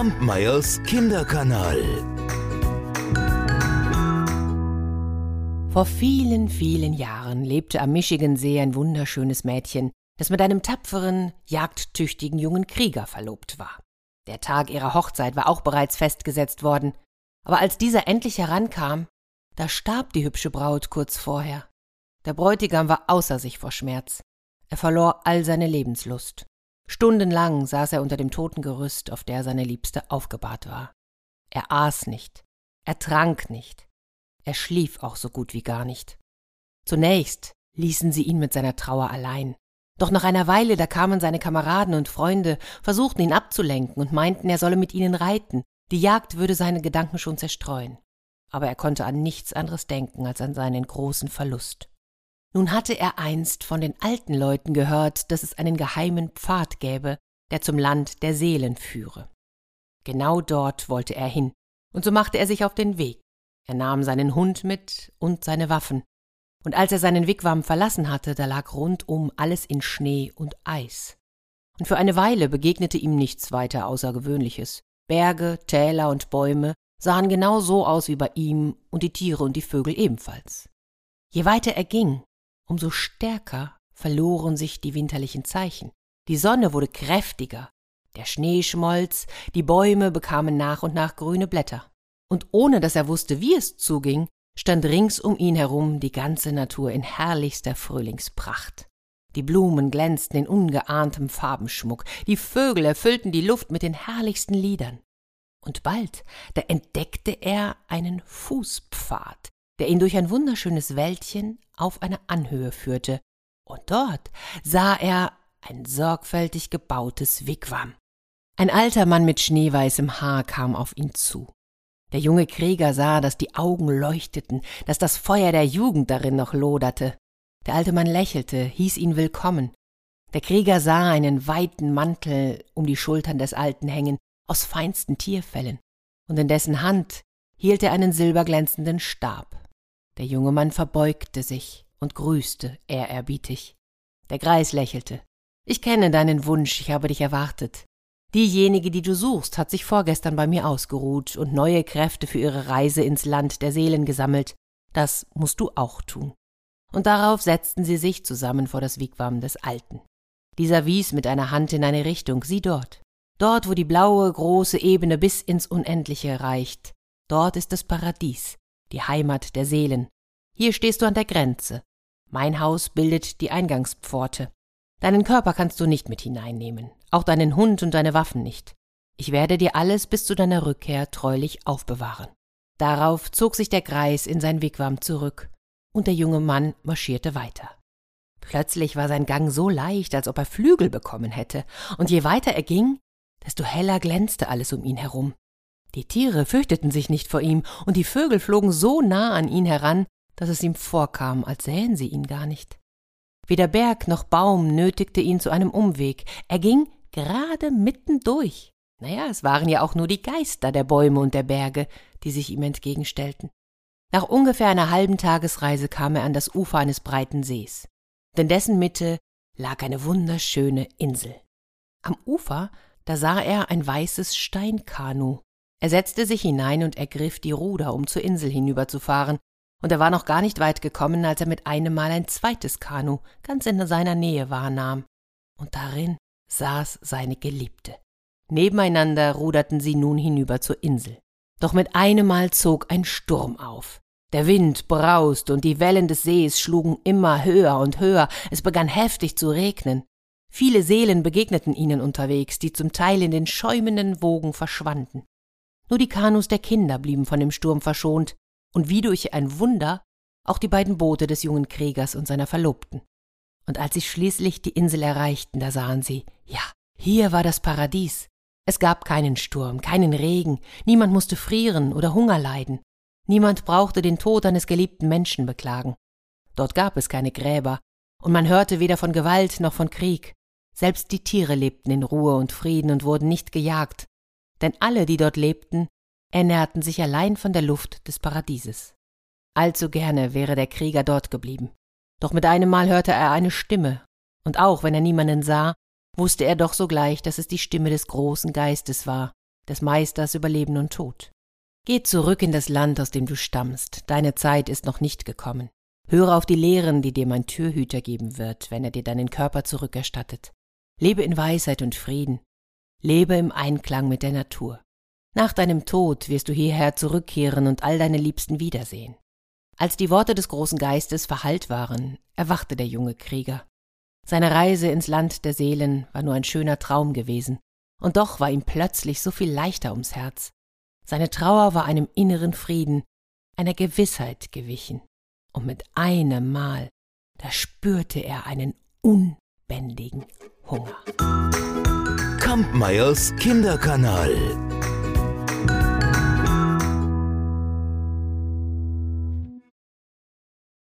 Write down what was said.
Kampmeyers Kinderkanal. Vor vielen, vielen Jahren lebte am Michigansee ein wunderschönes Mädchen, das mit einem tapferen, jagdtüchtigen jungen Krieger verlobt war. Der Tag ihrer Hochzeit war auch bereits festgesetzt worden, aber als dieser endlich herankam, da starb die hübsche Braut kurz vorher. Der Bräutigam war außer sich vor Schmerz. Er verlor all seine Lebenslust. Stundenlang saß er unter dem Totengerüst, auf der seine Liebste aufgebahrt war. Er aß nicht, er trank nicht, er schlief auch so gut wie gar nicht. Zunächst ließen sie ihn mit seiner Trauer allein. Doch nach einer Weile, da kamen seine Kameraden und Freunde, versuchten ihn abzulenken und meinten, er solle mit ihnen reiten, die Jagd würde seine Gedanken schon zerstreuen. Aber er konnte an nichts anderes denken als an seinen großen Verlust. Nun hatte er einst von den alten Leuten gehört, dass es einen geheimen Pfad gäbe, der zum Land der Seelen führe. Genau dort wollte er hin, und so machte er sich auf den Weg. Er nahm seinen Hund mit und seine Waffen, und als er seinen Wigwam verlassen hatte, da lag rundum alles in Schnee und Eis. Und für eine Weile begegnete ihm nichts weiter Außergewöhnliches. Berge, Täler und Bäume sahen genau so aus wie bei ihm und die Tiere und die Vögel ebenfalls. Je weiter er ging, umso stärker verloren sich die winterlichen Zeichen. Die Sonne wurde kräftiger, der Schnee schmolz, die Bäume bekamen nach und nach grüne Blätter. Und ohne dass er wusste, wie es zuging, stand rings um ihn herum die ganze Natur in herrlichster Frühlingspracht. Die Blumen glänzten in ungeahntem Farbenschmuck, die Vögel erfüllten die Luft mit den herrlichsten Liedern. Und bald, da entdeckte er einen Fußpfad, der ihn durch ein wunderschönes Wäldchen auf eine Anhöhe führte, und dort sah er ein sorgfältig gebautes Wigwam. Ein alter Mann mit schneeweißem Haar kam auf ihn zu. Der junge Krieger sah, dass die Augen leuchteten, dass das Feuer der Jugend darin noch loderte. Der alte Mann lächelte, hieß ihn willkommen. Der Krieger sah einen weiten Mantel um die Schultern des Alten hängen, aus feinsten Tierfellen, und in dessen Hand hielt er einen silberglänzenden Stab. Der junge Mann verbeugte sich und grüßte ehrerbietig. Der Greis lächelte. Ich kenne deinen Wunsch, ich habe dich erwartet. Diejenige, die du suchst, hat sich vorgestern bei mir ausgeruht und neue Kräfte für ihre Reise ins Land der Seelen gesammelt. Das musst du auch tun. Und darauf setzten sie sich zusammen vor das Wigwam des Alten. Dieser wies mit einer Hand in eine Richtung, sieh dort. Dort, wo die blaue, große Ebene bis ins Unendliche reicht. Dort ist das Paradies, die Heimat der Seelen. Hier stehst du an der Grenze. Mein Haus bildet die Eingangspforte. Deinen Körper kannst du nicht mit hineinnehmen, auch deinen Hund und deine Waffen nicht. Ich werde dir alles bis zu deiner Rückkehr treulich aufbewahren. Darauf zog sich der Greis in sein Wigwam zurück, und der junge Mann marschierte weiter. Plötzlich war sein Gang so leicht, als ob er Flügel bekommen hätte, und je weiter er ging, desto heller glänzte alles um ihn herum. Die Tiere fürchteten sich nicht vor ihm, und die Vögel flogen so nah an ihn heran, dass es ihm vorkam, als sähen sie ihn gar nicht. Weder Berg noch Baum nötigte ihn zu einem Umweg. Er ging gerade mitten durch. Naja, es waren ja auch nur die Geister der Bäume und der Berge, die sich ihm entgegenstellten. Nach ungefähr einer halben Tagesreise kam er an das Ufer eines breiten Sees. In dessen Mitte lag eine wunderschöne Insel. Am Ufer, da sah er ein weißes Steinkanu. Er setzte sich hinein und ergriff die Ruder, um zur Insel hinüberzufahren, und er war noch gar nicht weit gekommen, als er mit einem Mal ein zweites Kanu ganz in seiner Nähe wahrnahm. Und darin saß seine Geliebte. Nebeneinander ruderten sie nun hinüber zur Insel. Doch mit einem Mal zog ein Sturm auf. Der Wind braust und die Wellen des Sees schlugen immer höher und höher, es begann heftig zu regnen. Viele Seelen begegneten ihnen unterwegs, die zum Teil in den schäumenden Wogen verschwanden. Nur die Kanus der Kinder blieben von dem Sturm verschont, und wie durch ein Wunder auch die beiden Boote des jungen Kriegers und seiner Verlobten. Und als sie schließlich die Insel erreichten, da sahen sie, ja, hier war das Paradies. Es gab keinen Sturm, keinen Regen, niemand musste frieren oder Hunger leiden, niemand brauchte den Tod eines geliebten Menschen beklagen. Dort gab es keine Gräber, und man hörte weder von Gewalt noch von Krieg. Selbst die Tiere lebten in Ruhe und Frieden und wurden nicht gejagt, denn alle, die dort lebten, ernährten sich allein von der Luft des Paradieses. Allzu gerne wäre der Krieger dort geblieben. Doch mit einem Mal hörte er eine Stimme, und auch wenn er niemanden sah, wusste er doch sogleich, dass es die Stimme des großen Geistes war, des Meisters über Leben und Tod. Geh zurück in das Land, aus dem du stammst, deine Zeit ist noch nicht gekommen. Höre auf die Lehren, die dir mein Türhüter geben wird, wenn er dir deinen Körper zurückerstattet. Lebe in Weisheit und Frieden. Lebe im Einklang mit der Natur. Nach deinem Tod wirst du hierher zurückkehren und all deine Liebsten wiedersehen. Als die Worte des großen Geistes verhallt waren, erwachte der junge Krieger. Seine Reise ins Land der Seelen war nur ein schöner Traum gewesen, und doch war ihm plötzlich so viel leichter ums Herz. Seine Trauer war einem inneren Frieden, einer Gewissheit gewichen, und mit einem Mal, da spürte er einen unbändigen Hunger. Kampmeyers Kinderkanal.